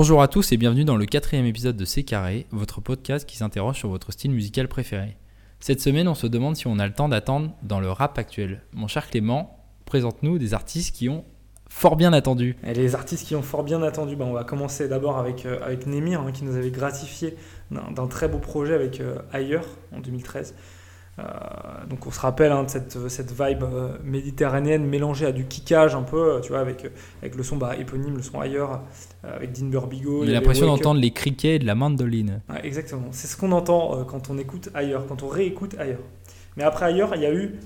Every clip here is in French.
Bonjour à tous et bienvenue dans le quatrième épisode de C'est Carré, votre podcast qui s'interroge sur votre style musical préféré. Cette semaine, on se demande si on a le temps d'attendre dans le rap actuel. Mon cher Clément, présente-nous des artistes qui ont fort bien attendu. Et les artistes qui ont fort bien attendu, ben on va commencer d'abord avec, euh, avec Nemir, hein, qui nous avait gratifié d'un d'un très beau projet avec euh, Ailleurs en 2013. Euh, donc on se rappelle hein, de cette, cette vibe euh, méditerranéenne mélangée à du kickage un peu, euh, tu vois, avec, avec le son bah, éponyme, le son Ailleurs, avec Dean Burbigo. Avait l'impression d'entendre les criquets de la mandoline. Ouais, exactement. C'est ce qu'on entend quand on écoute ailleurs, quand on réécoute ailleurs. Mais après ailleurs, il y a eu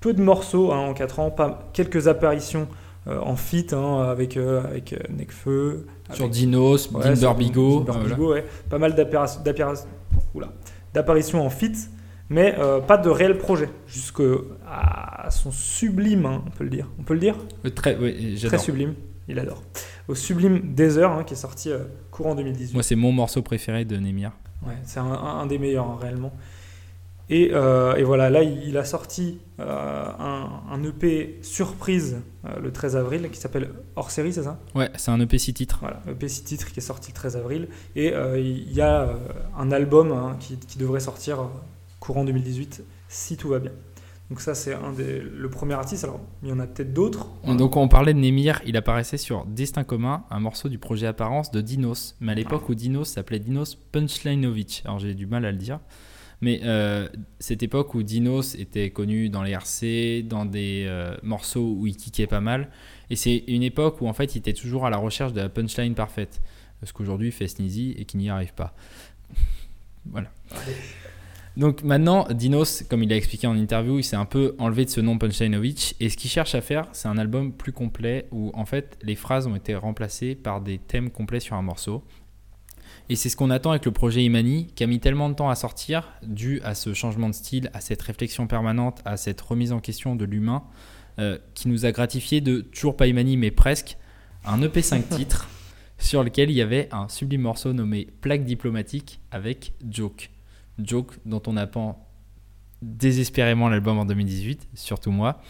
peu de morceaux hein, en 4 ans, pas, quelques apparitions euh, en feat hein, avec, euh, avec Nekfeu. Sur avec- Dinos, ouais, Dean Burbigo. Dean euh, Burbigo, ouais. Pas mal d'apparitions- en feat, mais euh, pas de réel projet. Jusqu'à son sublime, hein, on peut le dire. On peut le dire? Euh, Très, Très sublime, il adore. Au sublime Desert, hein, qui est sorti euh, courant 2018. Moi, c'est mon morceau préféré de Nemir. Ouais, c'est un, des meilleurs hein, réellement. Et, euh, et voilà, là il, il a sorti un, un EP surprise le 13 avril qui s'appelle Hors série, c'est ça? Ouais, c'est un EP 6 titres. Voilà, EP 6 titres qui est sorti le 13 avril. Et il y a un album hein, qui, qui devrait sortir courant 2018 si tout va bien. Donc ça c'est un des, le premier artiste, alors il y en a peut-être d'autres. Donc on parlait de Nemir, il apparaissait sur Destin commun, un morceau du projet Apparence de Dinos, mais à l'époque où Dinos s'appelait Dinos Punchlineovich. Alors j'ai du mal à le dire, mais euh, cette époque où Dinos était connu dans les RC, dans des euh, morceaux où il kickait pas mal, et c'est une époque où en fait il était toujours à la recherche de la punchline parfaite, ce qu'aujourd'hui fait Sneezy et qui n'y arrive pas. voilà. Donc maintenant, Dinos, comme il a expliqué en interview, il s'est un peu enlevé de ce nom Punchlineovich. Et ce qu'il cherche à faire, c'est un album plus complet où en fait les phrases ont été remplacées par des thèmes complets sur un morceau. Et c'est ce qu'on attend avec le projet Imani, qui a mis tellement de temps à sortir, dû à ce changement de style, à cette réflexion permanente, à cette remise en question de l'humain, euh, qui nous a gratifié de toujours pas Imani, mais presque, un EP 5 titres sur lequel il y avait un sublime morceau nommé Plaque diplomatique avec Joke. Joke dont on attend désespérément l'album en 2018, surtout moi,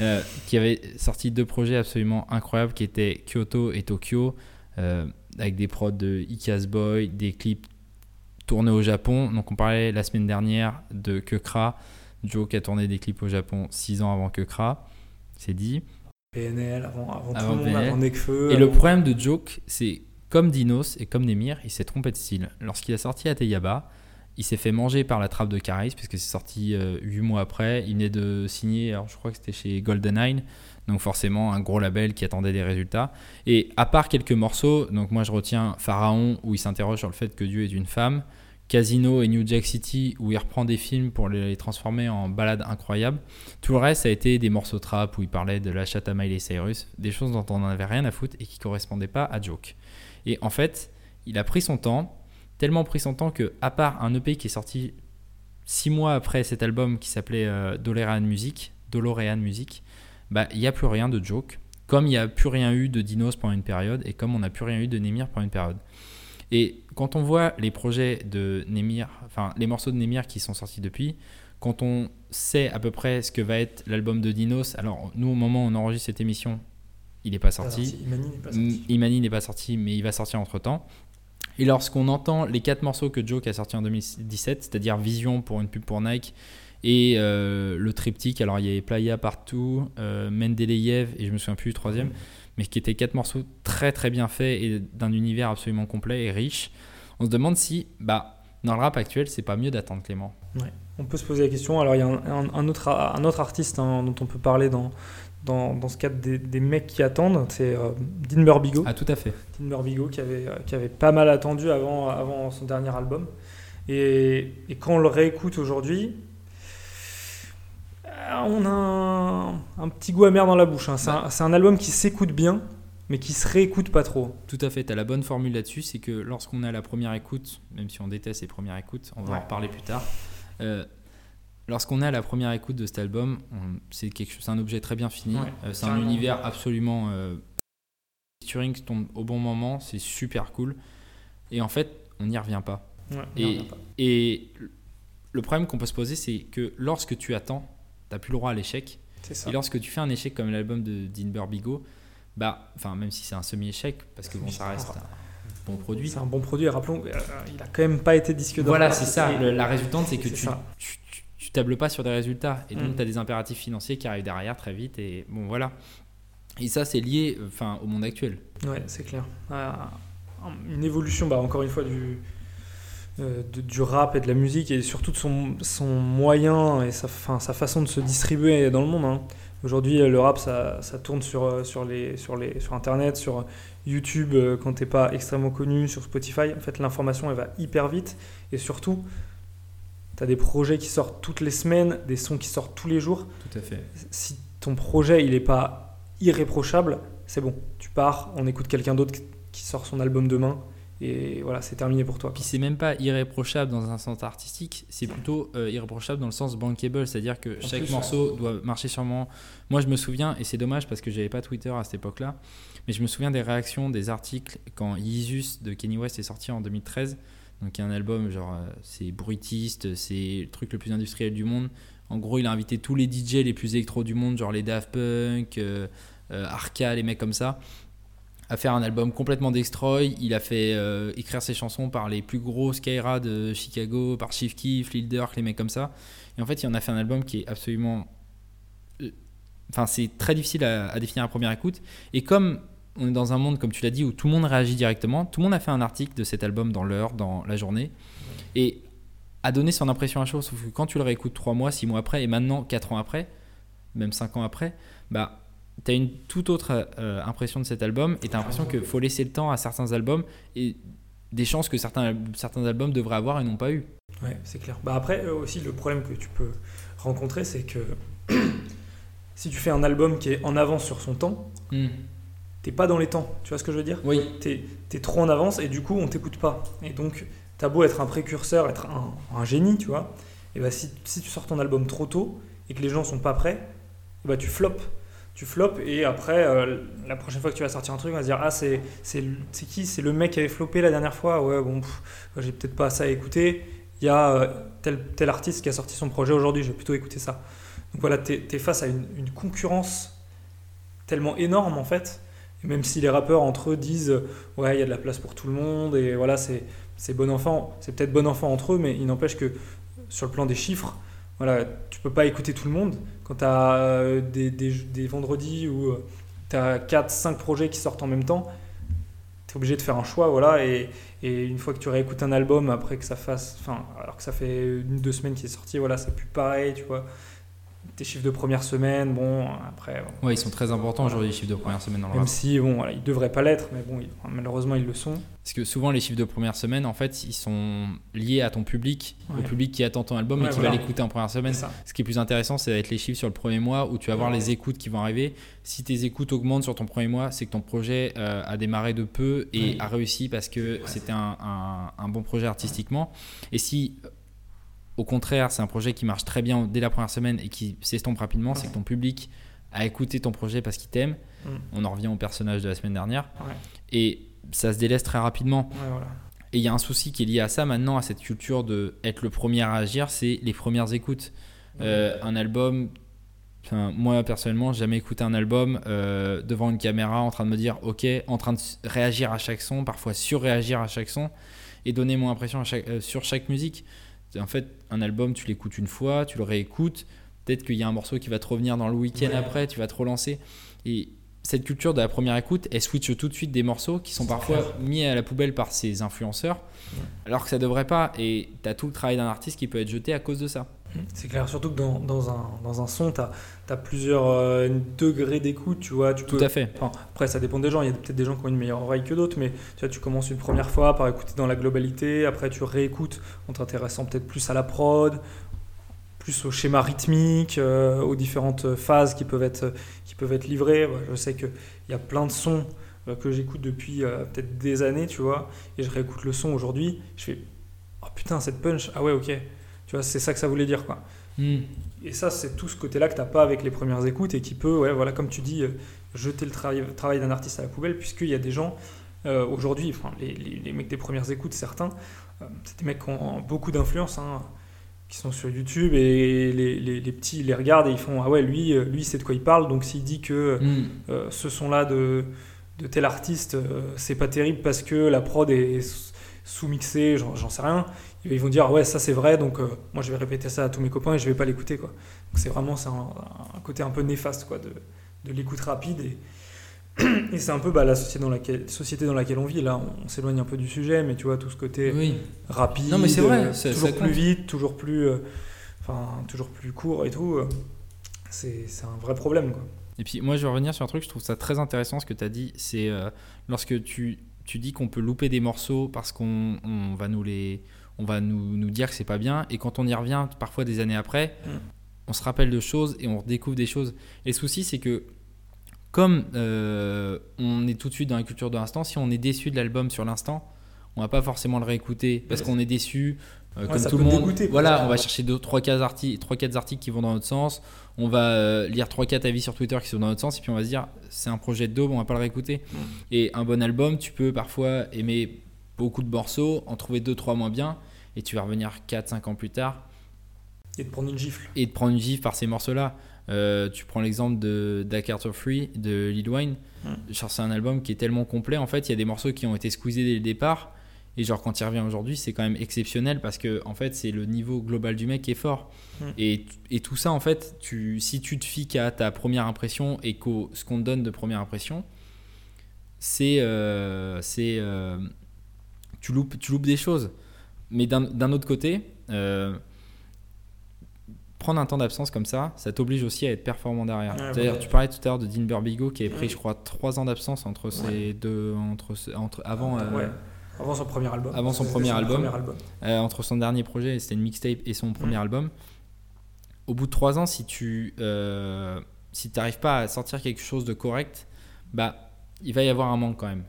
euh, qui avait sorti deux projets absolument incroyables qui étaient Kyoto et Tokyo, euh, avec des prods de Ikeas Boy, des clips tournés au Japon. Donc on parlait la semaine dernière de Kekra, Joe qui a tourné des clips au Japon 6 ans avant Kekra, c'est dit. PNL avant, avant, Avant tout le monde, avant Nekfeu. Et le problème de Joke, c'est comme Dinos et comme Nemir, il s'est trompé de style. Lorsqu'il a sorti Ateyaba, il s'est fait manger par la trappe de Caris, puisque c'est sorti 8 mois après. Il venait de signer, alors je crois que c'était chez Golden donc forcément un gros label qui attendait des résultats. Et à part quelques morceaux, donc moi je retiens Pharaon, où il s'interroge sur le fait que Dieu est une femme, Casino et New Jack City, où il reprend des films pour les transformer en balades incroyables. Tout le reste, a été des morceaux trap où il parlait de la chatte à Cyrus, des choses dont on n'en avait rien à foutre et qui correspondaient pas à Joke. Et en fait, il a pris son temps, tellement pris son temps que, à part un EP qui est sorti six mois après cet album qui s'appelait euh, Dolorean Music, Dolorean Music, bah il n'y a plus rien de Joke, comme il n'y a plus rien eu de Dinos pendant une période et comme on n'a plus rien eu de Nemir pendant une période. Et quand on voit les projets de Nemir, enfin les morceaux de Nemir qui sont sortis depuis, quand on sait à peu près ce que va être l'album de Dinos, alors nous au moment où on enregistre cette émission, il n'est pas Pas sorti. Imani n'est pas sorti. Imani n'est pas sorti, mais il va sortir entre temps. Et lorsqu'on entend les quatre morceaux que Joke a sortis en 2017, c'est-à-dire Vision pour une pub pour Nike et euh, le triptyque, alors il y avait Playa partout, euh, et je me souviens plus du troisième, mais qui étaient quatre morceaux très très bien faits et d'un univers absolument complet et riche. On se demande si, bah, dans le rap actuel, c'est pas mieux d'attendre Clément. On peut se poser la question. Alors, il y a un autre, un autre artiste hein, dont on peut parler dans, dans, dans ce cadre des, des mecs qui attendent, c'est euh, Dean Burbigo. Ah, tout à fait. Dean Burbigo qui avait, euh, qui avait pas mal attendu avant, avant son dernier album. Et, et quand on le réécoute aujourd'hui, euh, on a un, un petit goût amer dans la bouche. hein. C'est un, c'est un album qui s'écoute bien, mais qui se réécoute pas trop. Tout à fait, tu as la bonne formule là-dessus, c'est que lorsqu'on est à la première écoute, même si on déteste les premières écoutes, on va Ouais. en reparler plus tard, euh, lorsqu'on est à la première écoute de cet album, c'est un objet très bien fini, Ouais, euh, c'est un univers absolument... Euh, featuring tombe au bon moment, c'est super cool, et en fait, on n'y revient pas. Ouais, Et, a pas. le problème qu'on peut se poser, c'est que lorsque tu attends, t'as plus le droit à l'échec, et lorsque tu fais un échec comme l'album de Dean Burbigo, bah, enfin, même si c'est un semi-échec, parce que bon, ça reste. bon produit. C'est un bon produit. Et rappelons, euh, il a quand même pas été disque d'or. Voilà, c'est ça. La résultante, c'est que tu, tu- tu tables pas sur des résultats. Et donc, Mm. tu as des impératifs financiers qui arrivent derrière très vite. Et bon, voilà. Et ça, c'est lié enfin, au monde actuel. Ouais, c'est clair. Ah, une évolution, bah, encore une fois, du, euh, de- du rap et de la musique et surtout de son, son moyen et sa, fin, sa façon de se distribuer dans le monde. hein. Aujourd'hui, le rap, ça, ça tourne sur, euh, sur, les, sur, les, sur Internet, sur YouTube euh, quand t'es pas extrêmement connu, sur Spotify. En fait, l'information, elle va hyper vite et surtout, t'as des projets qui sortent toutes les semaines, des sons qui sortent tous les jours Tout à fait. si ton projet il est pas irréprochable, c'est bon. Tu pars, on écoute quelqu'un d'autre qui sort son album demain et voilà, c'est terminé pour toi. Puis c'est même pas irréprochable dans un sens artistique, c'est plutôt euh, irréprochable dans le sens bankable, c'est-à-dire que En chaque plus, morceau doit marcher sûrement. Moi je me souviens, et c'est dommage parce que j'avais pas Twitter à cette époque-là, mais je me souviens des réactions, des articles quand Yeezus de Kanye West est sorti en 2013. Donc il y a un album, genre euh, c'est bruitiste, c'est le truc le plus industriel du monde. En gros, il a invité tous les DJ les plus électro du monde, genre les Daft Punk, euh, euh, Arca, les mecs comme ça, à faire un album complètement destroy. Il a fait euh, écrire ses chansons par les plus gros Skyra de Chicago, par Chief Keef, Lil Durk, les mecs comme ça. Et en fait, il en a fait un album qui est absolument. Enfin, c'est très difficile à définir à première écoute. Et comme on est dans un monde, comme tu l'as dit, où tout le monde réagit directement, tout le monde a fait un article de cet album dans l'heure, dans la journée. Et a donné son impression à chaud. Sauf que quand tu le réécoutes 3 mois, 6 mois après, et maintenant 4 ans après, même 5 ans après, bah. T'as une toute autre euh, impression de cet album et t'as l'impression qu'il faut laisser le temps à certains albums et des chances que certains, certains albums devraient avoir et n'ont pas eu. Ouais, c'est clair. Bah après euh, aussi le problème que tu peux rencontrer, c'est que si tu fais un album qui est en avance sur son temps, t'es pas dans les temps. Tu vois ce que je veux dire Oui. T'es es trop en avance et du coup on t'écoute pas. Et donc t'as beau être un précurseur, être un, un génie, tu vois, et bah si, si tu sors ton album trop tôt et que les gens sont pas prêts, et bah tu flops. Tu flops et après euh, la prochaine fois que tu vas sortir un truc, on va se dire ah c'est c'est c'est qui? C'est le mec qui avait floppé la dernière fois? Ouais bon, pff, j'ai peut-être pas ça à écouter. Il y a euh, tel tel artiste qui a sorti son projet aujourd'hui, je vais plutôt écouter ça. Donc voilà, t'es es face à une, une concurrence tellement énorme en fait. Même si les rappeurs entre eux disent euh, ouais il y a de la place pour tout le monde et voilà c'est c'est bon enfant, c'est peut-être bon enfant entre eux, mais il n'empêche que sur le plan des chiffres, voilà tu peux pas écouter tout le monde. Quand tu as des, des, des vendredis où tu as 4-5 projets qui sortent en même temps, tu es obligé de faire un choix voilà et, et une fois que tu réécoutes un album après que ça fasse enfin alors que ça fait une deux semaines qu'il est sorti voilà c'est plus pareil tu vois tes chiffres de première semaine bon après bon, Ouais, ils sont très importants aujourd'hui, les chiffres de première semaine dans le même rap. si bon voilà, ils devraient pas l'être mais bon ils- malheureusement ils le sont Parce que souvent, les chiffres de première semaine, en fait, ils sont liés à ton public, au Ouais. public qui attend ton album et qui voilà. va l'écouter en première semaine. Ce qui est plus intéressant, c'est d'être les chiffres sur le premier mois où tu vas voir les écoutes qui vont arriver. Si tes écoutes augmentent sur ton premier mois, c'est que ton projet euh, a démarré de peu et a réussi parce que c'était un, un- un bon projet artistiquement. Et si, au contraire, c'est un projet qui marche très bien dès la première semaine et qui s'estompe rapidement, c'est que ton public a écouté ton projet parce qu'il t'aime. Mm. On en revient au personnage de la semaine dernière. Ouais. Et ça se délaisse très rapidement. Ouais, voilà. Et il y a un souci qui est lié à ça maintenant, à cette culture de être le premier à agir, c'est les premières écoutes. Euh, un album, enfin, moi personnellement, j'ai jamais écouté un album euh, devant une caméra en train de me dire ok, en train de réagir à chaque son, parfois surréagir à chaque son et donner mon impression à chaque- euh, sur chaque musique. En fait, un album, tu l'écoutes une fois, tu le réécoutes. Peut-être qu'il y a un morceau qui va te revenir dans le week-end Ouais. après, tu vas te relancer. Et cette culture de la première écoute, elle switch tout de suite des morceaux qui sont parfois clair. mis à la poubelle par ses influenceurs, alors que ça devrait pas. Et tu as tout le travail d'un artiste qui peut être jeté à cause de ça. C'est clair, surtout que dans, dans, un, dans un son, tu as, plusieurs euh, degrés d'écoute, tu vois. Tu Tout peux, à fait. Enfin, après, ça dépend des gens. Il y a peut-être des gens qui ont une meilleure oreille que d'autres, mais tu vois, tu commences une première fois par écouter dans la globalité. Après, tu réécoutes en t'intéressant peut-être plus à la prod, plus au schéma rythmique, euh, aux différentes phases qui peuvent être, qui peuvent être livrées. Je sais qu'il y a plein de sons euh, que j'écoute depuis euh, peut-être des années, tu vois, et je réécoute le son aujourd'hui. Je fais Oh putain, cette punch, ah ouais, ok. Tu vois, c'est ça que ça voulait dire, quoi. Hmm. Et ça, c'est tout ce côté-là que tu n'as pas avec les premières écoutes et qui peut, ouais, voilà, comme tu dis, euh, jeter le travail, travail d'un artiste à la poubelle, puisqu'il y a des gens, euh, aujourd'hui, enfin, les, les- les mecs des premières écoutes, certains, euh, c'est des mecs qui ont beaucoup d'influence, hein, qui sont sur YouTube et les, les- petits les regardent et ils font Ah ouais, lui, lui c'est de quoi il parle, donc s'il dit que Hmm. euh, ce son-là de, de tel artiste, c'est pas terrible parce que la prod est sous-mixée, j'en sais rien. Ils vont dire ouais ça c'est vrai donc moi je vais répéter ça à tous mes copains et je vais pas l'écouter quoi. c'est vraiment un, un, côté un peu néfaste quoi de, de l'écoute rapide et, et c'est un peu bah, la société dans, laquelle, société dans laquelle on vit. Là, on, s'éloigne un peu du sujet, mais tu vois, tout ce côté rapide, non, mais c'est vrai, toujours plus vite, toujours plus, euh, enfin, toujours plus court et tout, euh, c'est un vrai problème. Quoi. Et puis, moi, je vais revenir sur un truc, je trouve ça très intéressant ce que tu as dit. C'est euh, lorsque tu, tu dis qu'on peut louper des morceaux parce qu'on on va nous les. On va nous, nous dire que c'est pas bien, et quand on y revient, parfois des années après, mm. on se rappelle de choses et on redécouvre des choses. Et le souci, c'est que comme euh, on est tout de suite dans la culture de l'instant, si on est déçu de l'album sur l'instant, on va pas forcément le réécouter parce qu'on est déçu. Euh, comme tout le monde, voilà, on va chercher 3 4 articles, 3 4 articles qui vont dans notre sens. On va euh, lire 3 4 avis sur Twitter qui sont dans notre sens et puis on va se dire c'est un projet de daube, on va pas le réécouter. Et un bon album, tu peux parfois aimer beaucoup de morceaux, en trouver 2 3 moins bien et tu vas revenir 4 5 ans plus tard et de prendre une gifle. Et de prendre une gifle par ces morceaux-là. Euh, tu prends l'exemple de Da Carter Free de Lil Wayne. Hmm. C'est un album qui est tellement complet. En fait, il y a des morceaux qui ont été squeezés dès le départ. Et genre, quand il revient aujourd'hui, c'est quand même exceptionnel parce que, en fait, c'est le niveau global du mec qui est fort. Hmm. Et, et, tout ça, en fait, tu, si tu te fies qu'à ta première impression et qu'au ce qu'on te donne de première impression, c'est. Euh, c'est euh, tu, loupes, tu loupes des choses. Mais d'un autre côté, prendre un temps d'absence comme ça, ça t'oblige aussi à être performant derrière. C'est-à-dire, tu parlais tout à l'heure de Dean Burbigo qui avait pris, je crois, trois ans d'absence entre ces deux, entre, entre avant. Euh, avant son premier album. Avant son premier album. Euh, entre son dernier projet, c'était une mixtape, et son premier album. Au bout de trois ans, si tu euh, si n'arrives pas à sortir quelque chose de correct, bah il va y avoir un manque quand même.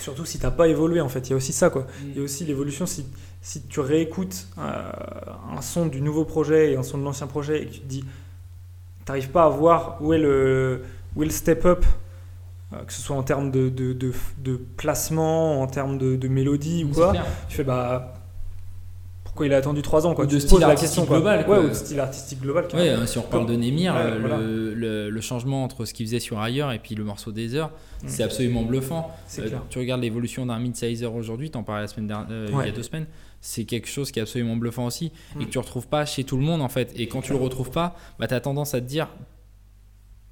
Surtout si t'as pas évolué en fait, il y a aussi ça quoi. Mm. Il y a aussi l'évolution si si tu réécoutes euh, un son du nouveau projet et un son de l'ancien projet et que tu te dis, tu n'arrives pas à voir où est le, où est le step up, euh, que ce soit en termes de, de, de, placement, en termes de, mélodie ou quoi, tu fais bah pourquoi il a attendu 3 ans quoi. De style global. Ouais, ou de style artistique global. Ouais, hein, si on parle de Nemir, le, le, changement entre ce qu'il faisait sur ailleurs et puis le morceau des heures, mm. c'est absolument bluffant. Euh, tu regardes l'évolution d'un mid-sizer aujourd'hui, t'en parlais la semaine dernière, il y a deux semaines c'est quelque chose qui est absolument bluffant aussi et que mm. tu retrouves pas chez tout le monde en fait. Et quand tu le retrouves pas, bah, tu as tendance à te dire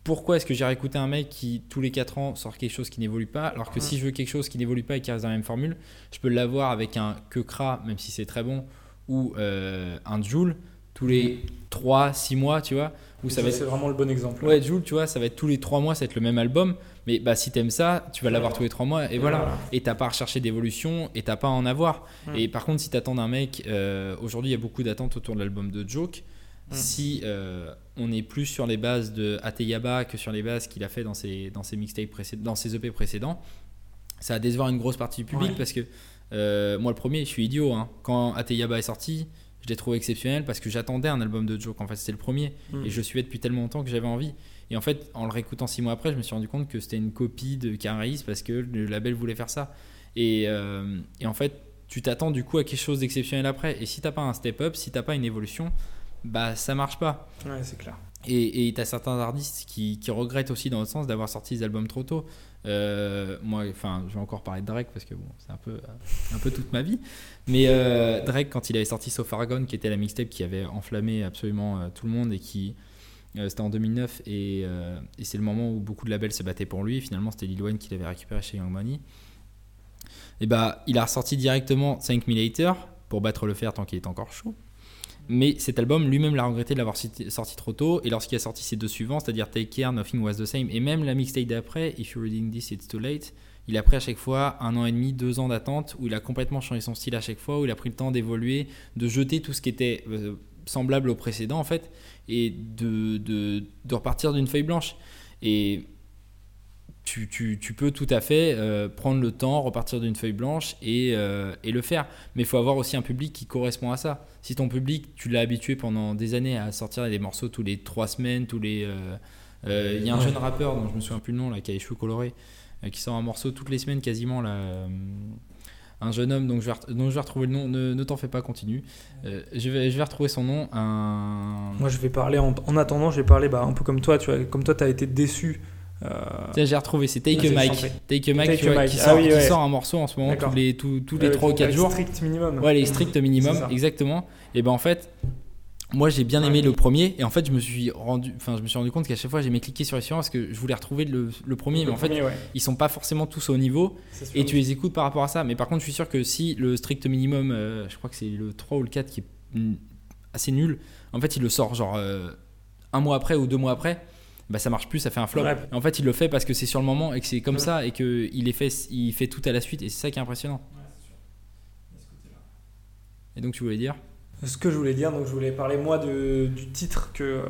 pourquoi est-ce que j'ai écouté un mec qui tous les 4 ans sort quelque chose qui n'évolue pas alors que si je veux quelque chose qui n'évolue pas et qui reste dans la même formule, je peux l'avoir avec un Kekra même si c'est très bon ou euh, un Joule tous les 3 6 mois, tu vois, où ça va c'est vraiment le bon exemple. Ouais, Joule, tu vois, ça va être tous les 3 mois, ça va être le même album mais bah, si t'aimes ça, tu vas l'avoir tous les trois mois et, voilà. Et t'as pas à rechercher d'évolution et t'as pas à en avoir. Et par contre, si t'attends d'un mec, euh, aujourd'hui il y a beaucoup d'attentes autour de l'album de Joke. Si euh, on est plus sur les bases de Ateyaba que sur les bases qu'il a fait dans ses, dans ses mixtapes précédents, dans ses EP précédents, ça va décevoir une grosse partie du public parce que euh, moi le premier, je suis idiot. Hein. Quand Ateyaba est sorti, je l'ai trouvé exceptionnel parce que j'attendais un album de Joke. En fait, c'était le premier et je suivais depuis tellement longtemps que j'avais envie. Et en fait, en le réécoutant six mois après, je me suis rendu compte que c'était une copie de Caris parce que le label voulait faire ça. Et, euh, et en fait, tu t'attends du coup à quelque chose d'exceptionnel après. Et si t'as pas un step-up, si t'as pas une évolution, bah ça marche pas. Ouais, c'est clair. Et tu as certains artistes qui, qui, regrettent aussi dans le sens d'avoir sorti des albums trop tôt. Euh, moi, enfin, je vais encore parler de Drake parce que bon, c'est un peu, un peu toute ma vie. Mais euh, Drake, quand il avait sorti So Far Gone, qui était la mixtape qui avait enflammé absolument tout le monde et qui, euh, c'était en 2009 euh, et, c'est le moment où beaucoup de labels se battaient pour lui. finalement, c'était Lil Wayne qui l'avait récupéré chez Young Money. Et bah, il a ressorti directement 5000 Haters pour battre le fer tant qu'il est encore chaud. Mais cet album, lui-même l'a regretté de l'avoir sorti trop tôt. Et lorsqu'il a sorti ses deux suivants, c'est-à-dire Take Care, Nothing Was the Same, et même la mixtape d'après, If You're Reading This, It's Too Late, il a pris à chaque fois un an et demi, deux ans d'attente, où il a complètement changé son style à chaque fois, où il a pris le temps d'évoluer, de jeter tout ce qui était euh, semblable au précédent en fait, et de, de, de repartir d'une feuille blanche. Et tu, tu, tu, peux tout à fait euh, prendre le temps, repartir d'une feuille blanche et, euh, et le faire. Mais il faut avoir aussi un public qui correspond à ça. Si ton public, tu l'as habitué pendant des années à sortir des morceaux tous les trois semaines, tous les... Euh, il y a un jeune rappeur dont je me souviens plus le nom, là, qui a les cheveux colorés, qui sort un morceau toutes les semaines quasiment. Là, un jeune homme dont je vais, dont je vais retrouver le nom, ne, ne t'en fais pas, continue. Euh, je, vais, je vais retrouver son nom. Un... Moi, je vais parler, en, en attendant, je vais parler bah, un peu comme toi. Tu vois, comme toi, tu as été déçu Tiens, j'ai retrouvé, c'est Take a Vas-y, Mike. je t'en Take a Mike, Take tu a Mike. qui, Ah sort, oui, qui ouais. sort un morceau en ce moment tous les, tous, tous les Euh, 3 ou 4 avec jours. Strict minimum. Ouais, les stricts minimum, exactement. Et ben en fait, moi j'ai bien aimé Ouais. le premier. Et en fait, je me suis rendu, enfin, je me suis rendu compte qu'à chaque fois, j'aimais cliquer sur les suivants parce que je voulais retrouver le, le premier. Le mais en fait, ouais, ils sont pas forcément tous au niveau. Et tu les écoutes par rapport à ça. Mais par contre, je suis sûr que si le strict minimum, euh, je crois que c'est le 3 ou le 4 qui est assez nul, en fait, il le sort genre euh, un mois après ou deux mois après. Bah ça marche plus, ça fait un flop. Ouais. En fait, il le fait parce que c'est sur le moment et que c'est comme Ouais. ça et que il est fait, il fait tout à la suite et c'est ça qui est impressionnant. Et donc tu voulais dire? Ce que je voulais dire, donc je voulais parler moi de, du titre que, euh,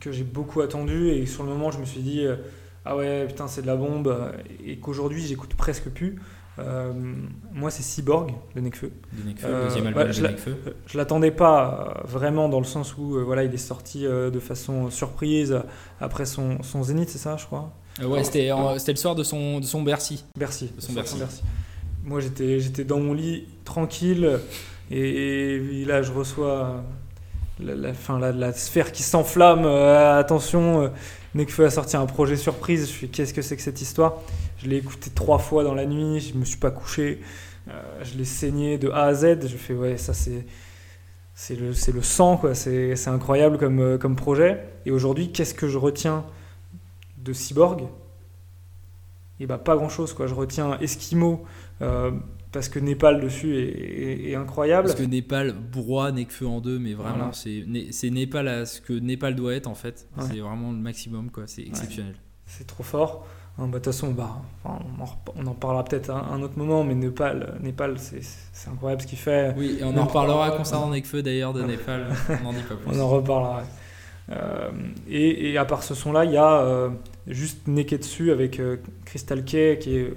que j'ai beaucoup attendu et sur le moment je me suis dit euh, ah ouais putain c'est de la bombe et qu'aujourd'hui j'écoute presque plus. Euh, moi c'est Cyborg de Nekfeu. de Nekfeu, Euh, deuxième album de Nekfeu. Je l'attendais pas euh, vraiment dans le sens où euh, voilà il est sorti de façon surprise après son, son Zénith c'est ça je crois. Ouais, c'était le soir de son de son Bercy. Bercy. De son sur Bercy. Moi, j'étais, dans mon lit, tranquille, et, et là, je reçois la, la, fin, la, la sphère qui s'enflamme. attention, Nekfeu a sorti un projet surprise. Je fais, qu'est-ce que c'est que cette histoire? Je l'ai écouté trois fois dans la nuit, je me suis pas couché. Euh, je l'ai saigné de A à Z. Je fais, ouais, ça, c'est. C'est le, c'est le sang, quoi. C'est, c'est incroyable comme, euh, comme projet. Et aujourd'hui, qu'est-ce que je retiens de Cyborg? Et bah pas grand chose quoi. Je retiens Eskimo euh, parce que Népal dessus est, est- est incroyable. Parce que Népal broie Nekfeu en deux, mais vraiment Voilà. c'est Né- c'est Népal à ce que Népal doit être en fait. Ouais. C'est vraiment le maximum quoi. C'est exceptionnel. C'est trop fort. Hein, bah, De toute façon, bah, enfin, on, en, rep- on en parlera peut-être un, un autre moment, mais Népal, Népal c'est c'est incroyable ce qu'il fait. Oui, et on en reparlera concernant Nekfeu d'ailleurs de. Népal. On n'en dit pas plus. On en reparlera. Euh, et, et à part ce son-là, il y a euh, juste Neketsu avec euh, Crystal Kay, qui est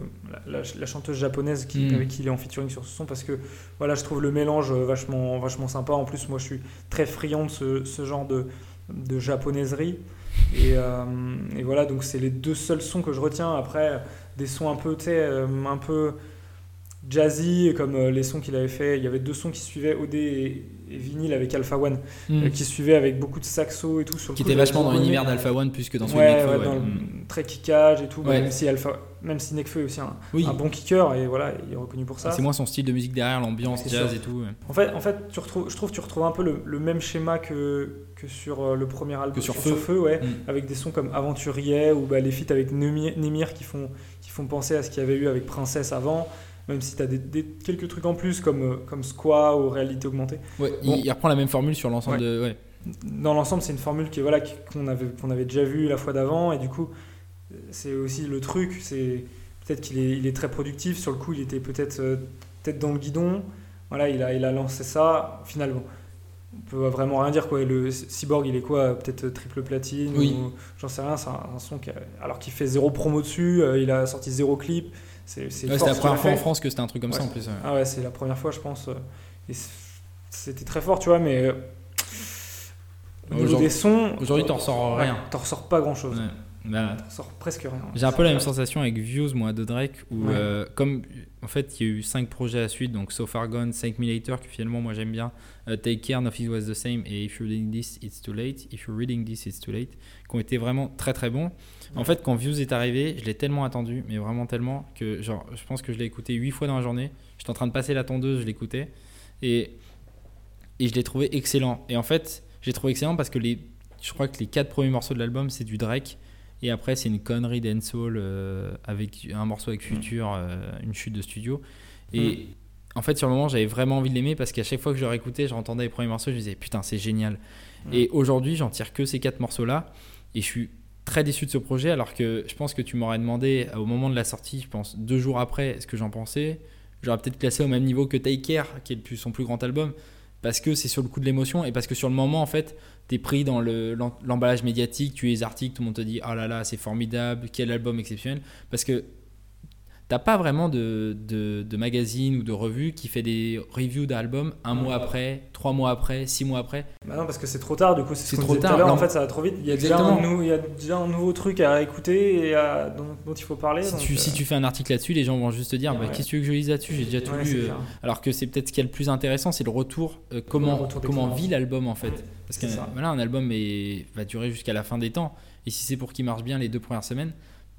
la, la- la chanteuse japonaise qui, Mm. avec qui il est en featuring sur ce son, parce que voilà, je trouve le mélange euh, vachement, vachement sympa. En plus, moi, je suis très friand de ce, ce genre de, de japonaiserie. Et, euh, et voilà, donc c'est les deux seuls sons que je retiens. Après, des sons un peu, euh, un peu jazzy, comme euh, les sons qu'il avait fait. Il y avait deux sons qui suivaient OD et, et vinyle avec Alpha One, Mm. euh, qui suivaient avec beaucoup de saxo et tout. Sur le Qui coup, était vachement dans l'univers d'Alpha One plus que dans celui ouais, de Nekfeu. ouais, dans le Mm. très kickage et tout. Même si Alpha, même si Nekfeu est aussi un, Oui. un bon kicker et voilà, il est reconnu pour ça. C'est moins son style de musique derrière, l'ambiance jazz et tout. En fait, en fait, tu retrouves, je trouve que tu retrouves un peu le, le même schéma que, que sur euh, le premier album, Que sur Feu. ouais, Mm. avec des sons comme Aventurier ou bah, les feats avec Nemir, Nemir qui font qui font penser à ce qu'il y avait eu avec Princesse avant. Même si tu as des, des- quelques trucs en plus comme, euh, comme Squaw ou Réalité Augmentée. Ouais, il- Bon. il, reprend la même formule sur l'ensemble Ouais. de. Ouais. Dans l'ensemble, c'est une formule qui, voilà, qu'on avait, qu'on avait déjà vue la fois d'avant. Et du coup, c'est aussi le truc. C'est peut-être qu'il est, il est très productif. Sur le coup, il était peut-être euh, peut-être dans le guidon. Voilà, il a, il a lancé ça. Finalement, on peut vraiment rien dire. Quoi. Le Cyborg, il est quoi Peut-être triple platine Oui. J'en sais rien. C'est un, un son qui a- alors qu'il fait zéro promo dessus. euh, il a sorti zéro clip. C'est, Ouais, la première fois en. France que c'était un truc comme ça en plus. ouais. Ah ouais, c'est la première fois, je pense. euh, Et c'était très fort, tu vois, mais. euh, Au niveau des sons. Aujourd'hui, t'en ressors ouais, rien. T'en ressors pas grand chose. Bah, T'en ressors presque rien. J'ai un peu la même sensation avec Views, moi, de Drake, où Ouais. euh, comme en fait il y a eu 5 projets à suite, donc So Far Gone, 5 Later, que finalement moi j'aime bien, euh, Take Care, Nothing Was the Same et If You're Reading This, It's Too Late, If You're Reading This, It's Too Late, qui ont été vraiment très très bons. En fait, quand Views est arrivé, je l'ai tellement attendu, mais vraiment tellement, que genre, je pense que je l'ai écouté 8 fois dans la journée. J'étais en train de passer la tondeuse, je l'écoutais, et, et je l'ai trouvé excellent. Et en fait, j'ai trouvé excellent parce que les, je crois que les 4 premiers morceaux de l'album, c'est du Drake. Et après, c'est une connerie dancehall euh, avec un morceau avec Future, euh, une chute de studio. Et en fait, sur le moment, j'avais vraiment envie de l'aimer parce qu'à chaque fois que je réécoutais, je entendais les premiers morceaux, je me disais putain, c'est génial. Mm. Et aujourd'hui, j'en tire que ces quatre morceaux-là. Et je suis très déçu de ce projet alors que je pense que tu m'aurais demandé au moment de la sortie, je pense deux jours après, ce que j'en pensais. J'aurais peut-être classé au même niveau que Take Care, qui est son plus grand album, parce que c'est sur le coup de l'émotion et parce que sur le moment, en fait, pris dans le- l'em- l'emballage médiatique, tu lis les articles, tout le monde te dit oh là là, c'est formidable, quel album exceptionnel. Parce que t'as pas vraiment de, de, de magazine ou de revue qui fait des reviews d'albums un mois après, trois mois après, six mois après. Bah non, parce que c'est trop tard, du coup, c'est ce trop tout tard, à en fait, ça va trop vite. Il y, a déjà un, nou- il y a déjà un nouveau truc à écouter et à- dont, dont il faut parler. Si donc, tu, euh, si tu fais un article là-dessus, les gens vont juste te dire bah, Ouais. Qu'est-ce que tu veux que je lise là-dessus? J'ai déjà tout ouais, lu. euh. Alors que c'est peut-être ce qui est le plus intéressant, c'est le retour, euh, comment, Le retour comment vit l'album en fait. Parce que voilà, un album est- va durer jusqu'à la fin des temps. Et si c'est pour qu'il marche bien les deux premières semaines,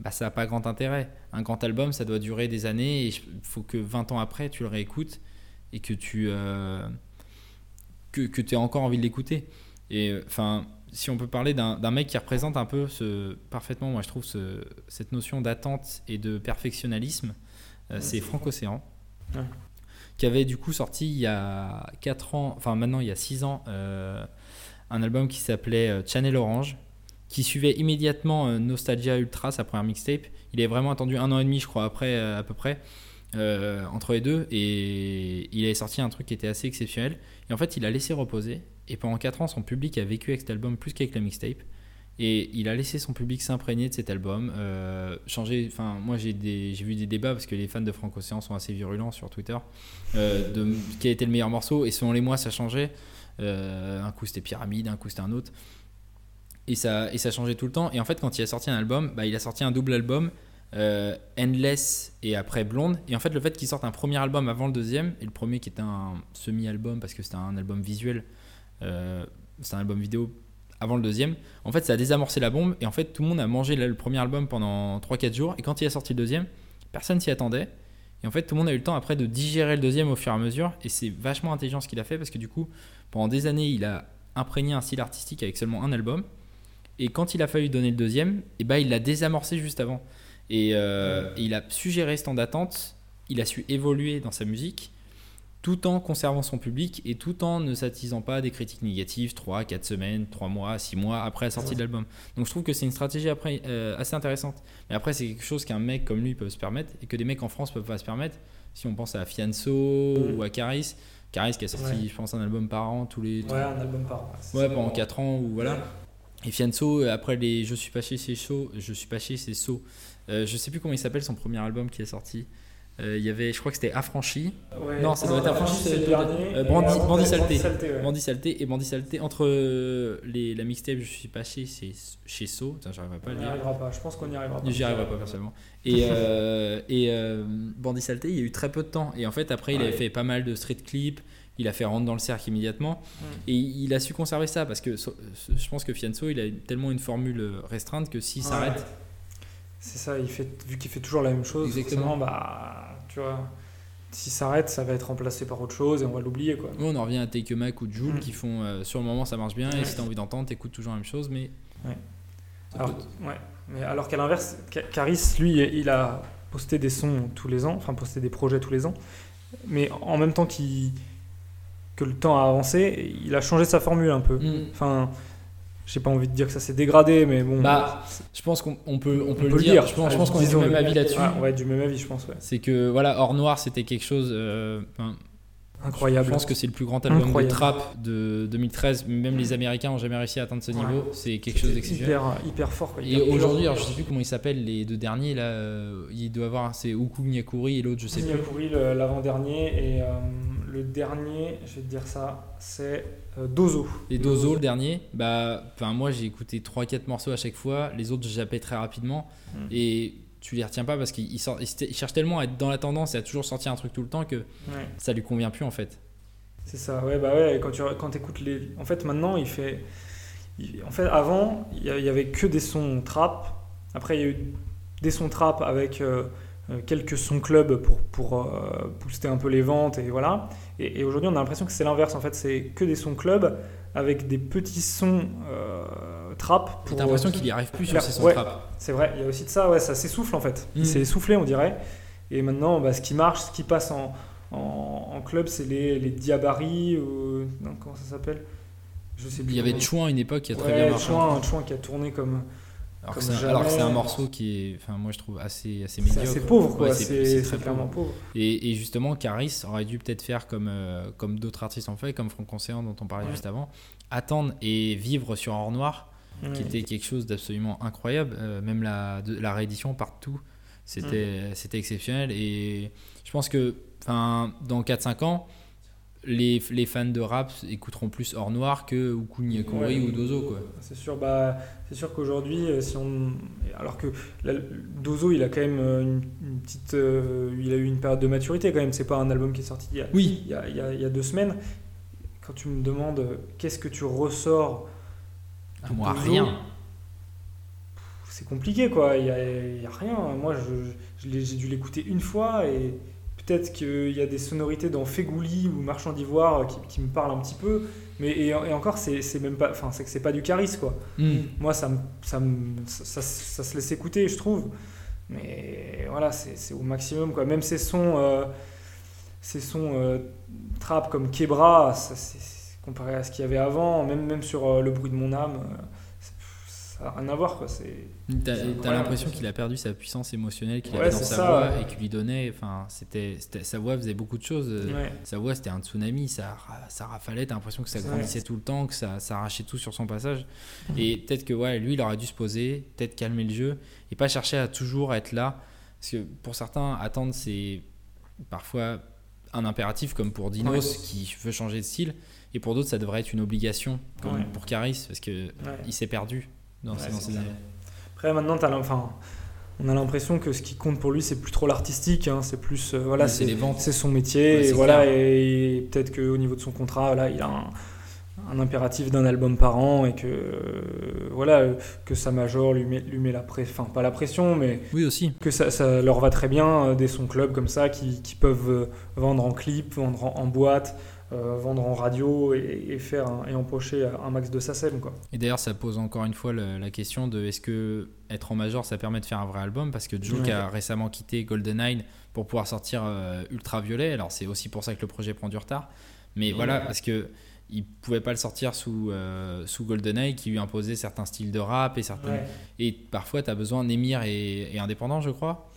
bah, ça n'a pas grand intérêt. Un grand album, ça doit durer des années et il faut que 20 ans après, tu le réécoutes et que tu euh, que, que aies encore envie de l'écouter. Et euh, enfin, si on peut parler d'un mec qui représente un peu ce, parfaitement, moi je trouve, ce- cette notion d'attente et de perfectionnalisme, euh, c'est Franck Océan. Ouais. Qui avait du coup sorti il y a 4 ans, enfin maintenant il y a 6 ans, euh, un album qui s'appelait Channel Orange, qui suivait immédiatement euh, Nostalgia Ultra, sa première mixtape. Il avait vraiment attendu un an et demi, je crois, après euh, à peu près, euh, entre les deux, et il avait sorti un truc qui était assez exceptionnel. Et en fait, il a laissé reposer, et pendant 4 ans, son public a vécu avec cet album plus qu'avec la mixtape. Et il a laissé son public s'imprégner de cet album, changer. Enfin, moi j'ai vu des débats parce que les fans de Frank Océan sont assez virulents sur Twitter. euh, de quel était le meilleur morceau et selon les mois ça changeait. Un coup c'était Pyramide, un coup c'était un autre. Et ça, et ça changeait tout le temps. Et en fait, quand il a sorti un album, bah, il a sorti un double album, euh, Endless et après Blonde. Et en fait, le fait qu'il sorte un premier album avant le deuxième, et le premier qui était un semi-album parce que c'était un album visuel, euh, c'est un album vidéo avant le deuxième, en fait, ça a désamorcé la bombe. Et en fait, tout le monde a mangé le premier album pendant 3-4 jours. Et quand il a sorti le deuxième, personne s'y attendait. Et en fait, tout le monde a eu le temps après de digérer le deuxième au fur et à mesure. Et c'est vachement intelligent ce qu'il a fait parce que du coup, pendant des années, il a imprégné un style artistique avec seulement un album. Et quand il a fallu donner le deuxième, et ben, il l'a désamorcé juste avant. Et, euh, et il a su gérer ce temps d'attente, il a su évoluer dans sa musique, tout en conservant son public et tout en ne s'attisant pas des critiques négatives 3, 4 semaines, 3 mois, 6 mois après la sortie de l'album. Donc je trouve que c'est une stratégie après, euh, assez intéressante. Mais après, c'est quelque chose qu'un mec comme lui peut se permettre et que des mecs en France peuvent pas se permettre. Si on pense à Fianso Mm. ou à Caris, Caris qui a sorti, Ouais. je pense, un album par an tous les Ouais, un album par an. Ouais, pendant 4 ans ou voilà. Et Fianso, euh, après les Je suis pas chez c'est chaud, Je suis pas chez c'est saut. Euh, je sais plus comment il s'appelle son premier album qui est sorti. Euh, Il y avait, je crois que c'était Affranchi, Ouais. Non, ça doit être Affranchi, c'est le dernier. euh, Bandit- Saleté. ouais. Bandit Saleté et Bandit Saleté. Entre les, la mixtape Je suis pas chez c'est chez So, Putain, j'arriverai pas à On le n'y dire. arrivera pas. Je pense qu'on n'y arrivera pas. J'y arriverai pas personnellement. Et, euh, et Bandit Saleté, il y a eu très peu de temps. Et en fait, après, il avait Ouais. fait pas mal de street clips. Il a fait Rentre dans le cercle immédiatement. Mm. Et il a su conserver ça parce que so- je pense que Fianso, il a tellement une formule restreinte que s'il Ouais. s'arrête, C'est ça, il fait, vu qu'il fait toujours la même chose, Exactement. bah, tu vois, s'il s'arrête, ça va être remplacé par autre chose et on va l'oublier, quoi. On en revient à Take a Mac ou Joule Mm. qui font euh, sur le moment ça marche bien et Ouais. si t'as envie d'entendre, t'écoutes toujours la même chose. Mais Alors, ouais. Mais alors qu'à l'inverse, Ca- Caris, lui, il a posté des sons tous les ans, enfin posté des projets tous les ans, mais en même temps qu'il que le temps a avancé, il a changé sa formule un peu. Mm. Enfin, j'ai pas envie de dire que ça s'est dégradé, mais bon. Bah, je pense qu'on on peut, on peut on le dire. Je pense, qu'on est du même avis là-dessus. Ouais, ouais, du même avis, je pense, ouais. C'est que voilà, Hors Noir, c'était quelque chose. euh, Incroyable. Je pense que c'est le plus grand album Incroyable. de trap de 2013. Même les Américains n'ont jamais réussi à atteindre ce Ouais. niveau. C'est quelque chose d'exceptionnel. hyper, hyper fort. Quoi, Et aujourd'hui, je sais plus comment ils s'appellent les deux derniers là. euh, il doit avoir c'est Uku Nyakuri et l'autre je sais a plus. le- l'avant-dernier et euh, le dernier, je vais te dire ça, c'est euh, Dozo. Et Dozo le dernier, bah, moi j'ai écouté 3-4 morceaux à chaque fois. Les autres je zappais très rapidement Mm. et tu les retiens pas parce qu'il cherche tellement à être dans la tendance et à toujours sortir un truc tout le temps que Ouais. ça lui convient plus en fait. C'est ça, ouais, bah ouais, quand tu quand écoutes les. En fait, maintenant, il fait. il- En fait, avant, il y avait que des sons trap. Après, il y a eu des sons trap avec euh, euh, quelques sons club pour, pour euh, booster un peu les ventes et voilà. Et, et aujourd'hui, on a l'impression que c'est l'inverse. En fait, c'est que des sons club avec des petits sons euh, trap. T'as l'impression qu'il y arrive plus sur ses sons ouais. trap. C'est vrai, il y a aussi de ça, ouais, ça s'essouffle en fait. Mm. Il s'est essoufflé, on dirait. Et maintenant, bah, ce qui marche, ce qui passe en, en, en club, c'est les, les Diabari, ou. Non, comment ça s'appelle? Je sais plus. Il y avait Chouin à une époque qui a très Ouais, bien marché. Chouin, Chouin qui a tourné comme. Alors que c'est un, jamais. alors que c'est un morceau qui est, enfin moi je trouve assez assez C'est médiocre. assez pauvre, quoi. Ouais, c'est c'est c'est très clairement pauvre. pauvre. Et, et justement, Caris aurait dû peut-être faire comme, euh, comme d'autres artistes ont fait, comme Franck Oncéan dont on parlait Ouais. juste avant, attendre et vivre sur Or Noir, qui était quelque chose d'absolument incroyable. Euh, même la, de- la réédition partout. C'était c'était exceptionnel. Et je pense que enfin, dans 4-5 ans, les, les, fans de rap écouteront plus Hors Noir que Ukuni ouais, ou Dozo quoi. C'est sûr bah c'est sûr qu'aujourd'hui si on alors que Dozo il a quand même une, petite il a eu une période de maturité quand même, c'est pas un album qui est sorti il y a, oui. il y a, il y a, il y a deux semaines. Quand tu me demandes qu'est-ce que tu ressors à moi rien. C'est compliqué quoi, il n'y a, a, rien. Moi j'ai dû l'écouter une fois et Peut-être qu'il y a des sonorités dans Fégouli ou Marchand d'Ivoire qui, me parlent un petit peu, mais et, encore, c'est même pas, enfin, c'est que c'est pas du charisme quoi. Hmm. Moi, ça, ça, ça, ça, se laisse écouter, je trouve, mais voilà, c'est au maximum quoi. Même ces sons, euh, ces sons euh, trap comme Kebra, comparé à ce qu'il y avait avant, même même sur euh, le bruit de mon âme rien à voir. T'as l'impression qu'il a perdu sa puissance émotionnelle qu'il avait dans sa voix et qui lui donnait. Enfin, c'était sa voix faisait beaucoup de choses. Sa voix c'était un tsunami, ça, ça rafalait. T'as l'impression que ça grandissait tout le temps, que ça, ça, arrachait tout sur son passage. Mhm. Et peut-être que ouais, lui, il aurait dû se poser, peut-être calmer le jeu et pas chercher à toujours être là. Parce que pour certains, attendre c'est parfois un impératif comme pour Dinos qui veut changer de style. Et pour d'autres, ça devrait être une obligation, comme pour Caris, parce qu'il il s'est perdu. Après, maintenant, as enfin, on a l'impression que ce qui compte pour lui, c'est plus trop l'artistique, hein, c'est plus. Euh, voilà, c'est C'est son métier, et voilà, et, peut-être qu'au niveau de son contrat, là, il a un, impératif d'un album par an et que euh, voilà que sa major lui met, lui met la pression, enfin pas la pression mais oui aussi que ça, ça leur va très bien euh, des sons clubs comme ça qui, qui peuvent vendre en clip, vendre en boîte, euh, vendre en radio et, faire et empocher un max de SACEM. Quoi. Et d'ailleurs, ça pose encore une fois la question de est-ce que être en major, ça permet de faire un vrai album? Parce que Joe a récemment quitté GoldenEye pour pouvoir sortir euh, Ultraviolet. Alors, c'est aussi pour ça que le projet prend du retard. Mais voilà, parce que il pouvait pas le sortir sous, euh, sous GoldenEye qui lui imposait certains styles de rap et certains. Et parfois, tu as besoin, Nemir et, indépendant, je crois.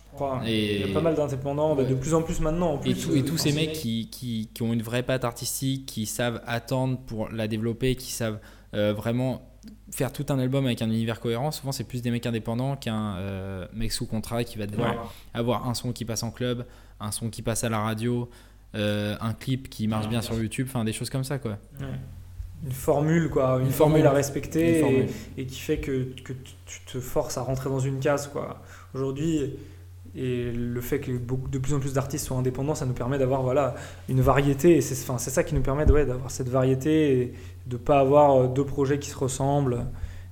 Et il y a pas mal d'indépendants, de plus en plus maintenant. et, et, tous ces mecs qui, qui, qui, ont une vraie patte artistique, qui savent attendre pour la développer, qui savent euh, vraiment faire tout un album avec un univers cohérent, souvent c'est plus des mecs indépendants qu'un euh, mec sous contrat qui va devoir avoir un son qui passe en club, un son qui passe à la radio, euh, un clip qui marche bien sur YouTube, enfin des choses comme ça quoi. Une formule quoi, une, formule, à respecter et, et, qui fait que, que, tu te forces à rentrer dans une case quoi. Aujourd'hui, et le fait que de plus en plus d'artistes soient indépendants, ça nous permet d'avoir voilà, une variété. Et c'est enfin, ça qui nous permet d'avoir cette variété et de ne pas avoir euh, deux projets qui se ressemblent.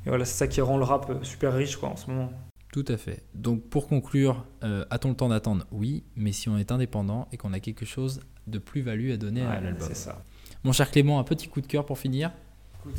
Et voilà, c'est ça qui rend le rap euh, super riche quoi, en ce moment. Tout à fait. Donc pour conclure, euh, a-t-on le temps d'attendre? Oui, mais si on est indépendant et qu'on a quelque chose de plus-value à donner à l'album. C'est ça. Mon cher Clément, un petit coup de cœur pour finir. Écoute,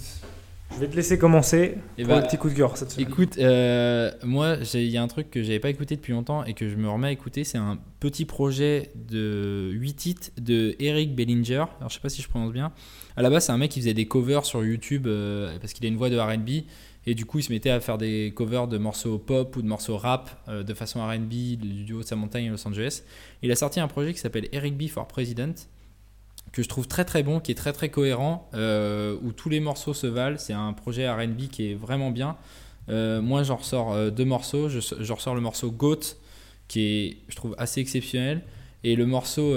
je vais te laisser commencer et eh pour bah, le petit coup de cœur cette semaine. Écoute, euh, moi, il y a un truc que j'avais pas écouté depuis longtemps et que je me remets à écouter. C'est un petit projet de 8 titres de Eric Bellinger. Alors, je sais pas si je prononce bien. À la base, c'est un mec qui faisait des covers sur YouTube euh, parce qu'il a une voix de RB. Et du coup, il se mettait à faire des covers de morceaux pop ou de morceaux rap euh, de façon RB du duo de sa montagne à Los Angeles. Il a sorti un projet qui s'appelle Eric B for President que je trouve très très bon, qui est très très cohérent, euh, où tous les morceaux se valent. C'est un projet RB qui est vraiment bien. Euh, moi, j'en ressors deux morceaux. Je, ressors le morceau Goat, qui est, je trouve, assez exceptionnel, et le morceau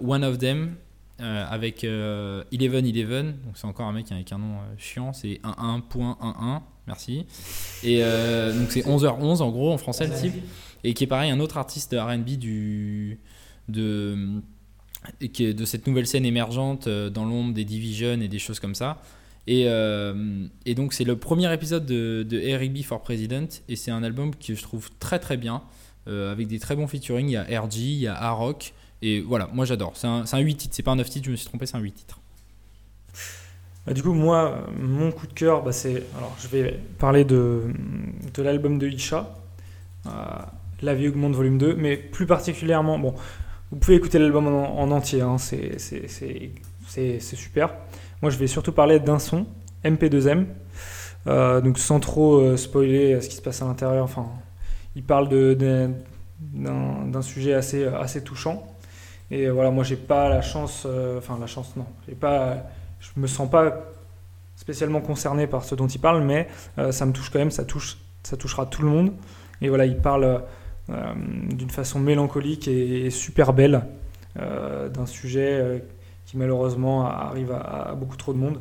One of Them, avec Eleven Eleven. Donc, c'est encore un mec avec un nom chiant, c'est 11.11. Merci. Et donc, c'est 11h11 en gros, en français, le type. Et qui est pareil, un autre artiste RB du. de de cette nouvelle scène émergente euh, dans l'ombre des Division et des choses comme ça. Et, euh, donc c'est le premier épisode de, de Eric B for President et c'est un album que je trouve très très bien euh, avec des très bons featuring. Il y a RG, il y a A-Rock et voilà, moi j'adore. C'est un, un, 8 titres, c'est pas un 9 titres, je me suis trompé, c'est un 8 titres. Bah, du coup, moi, mon coup de cœur, bah, c'est. Alors, je vais parler de, de l'album de Isha, La vie augmente volume 2, mais plus particulièrement, bon, vous pouvez écouter l'album en, entier, hein, c'est super. Moi, je vais surtout parler d'un son, MP2M, euh, donc sans trop euh, spoiler ce qui se passe à l'intérieur. Enfin, il parle d'un sujet assez, assez touchant. Et voilà, moi, j'ai pas la chance, euh, enfin, la chance, non, pas, je me sens pas spécialement concerné par ce dont il parle, mais ça me touche quand même, ça, touche, ça touchera tout le monde. Et voilà, il parle d'une façon mélancolique et, super belle, d'un sujet qui malheureusement arrive à, beaucoup trop de monde.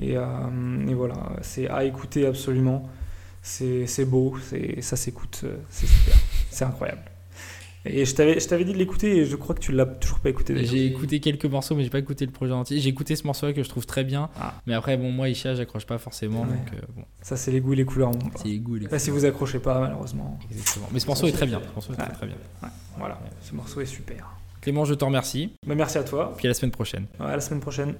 Et, et voilà, c'est à écouter absolument. C'est beau, ça s'écoute, c'est super, c'est incroyable. Et je t'avais dit de l'écouter et je crois que tu l'as toujours pas écouté. J'ai écouté quelques morceaux, mais j'ai pas écouté le projet entier. J'ai écouté ce morceau-là que je trouve très bien. Ah. Mais après, bon, moi, Isha, j'accroche pas forcément. Donc, euh, bon. Ça, c'est les goûts et les couleurs. C'est les goûts et les couleurs. si vous accrochez pas, malheureusement. Exactement. Mais ce morceau est très bien. Ce morceau est très, très bien. Voilà, ce morceau est super. Clément, je te remercie. Bah, merci à toi. Puis à la semaine prochaine. à la semaine prochaine.